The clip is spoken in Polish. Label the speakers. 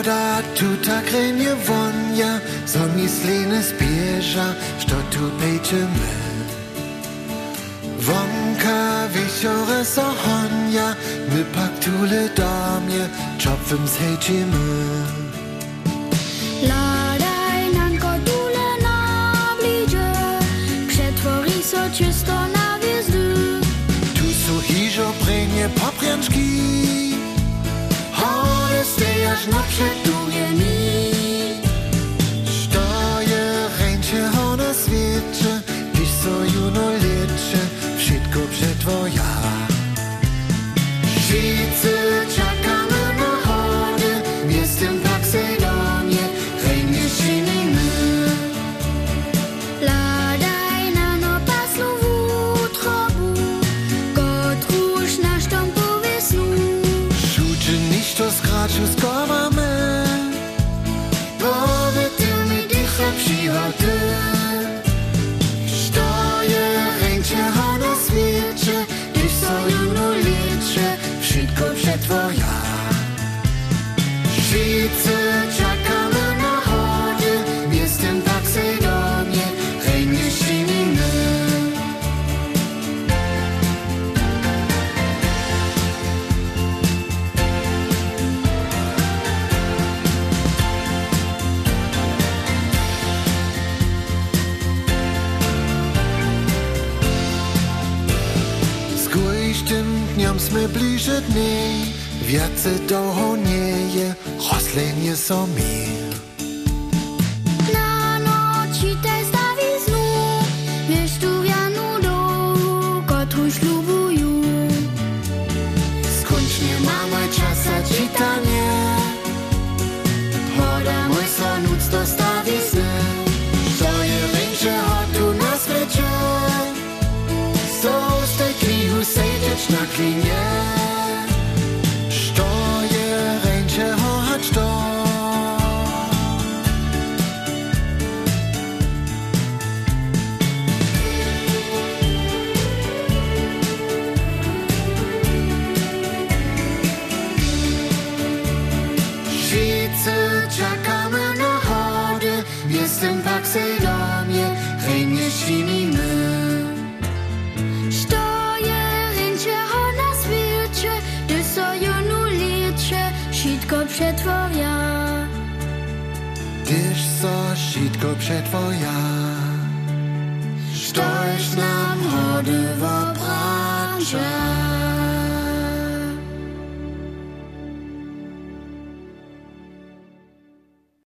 Speaker 1: Voda tuta krenje vonja, som mi slene spježa, što tu pejčeme. Vonka wieczore so honja, my pak tule damje, czopwym zhejczymy.
Speaker 2: Ladaj nanko tule na blidzie, przetwori so czysto na wjezdu.
Speaker 1: Tu su hižo prenje poprjančki, hore aż naprzed długie mi Stoję, ręcie ona zwietrze Dziś co juno liczy Wszystko przetwoja Wszyscy skraczu skomamy, powiedz mi dycha przychody. Što je ręcie ho na świecie, gdyż so juno liczy, wszystko Každým dňom sme blíže dny, viacej dlho nie je rostlenie somí.
Speaker 2: Na noči tu
Speaker 1: vianu dolu, kotru šľubujú. Skončne. Startlinie, Steuer, Range, hat Świece czekamy na chody, jestem
Speaker 2: tak syf. Przetworia.
Speaker 1: Gdyż so wszystko przetwoja, sztoś nam chody w.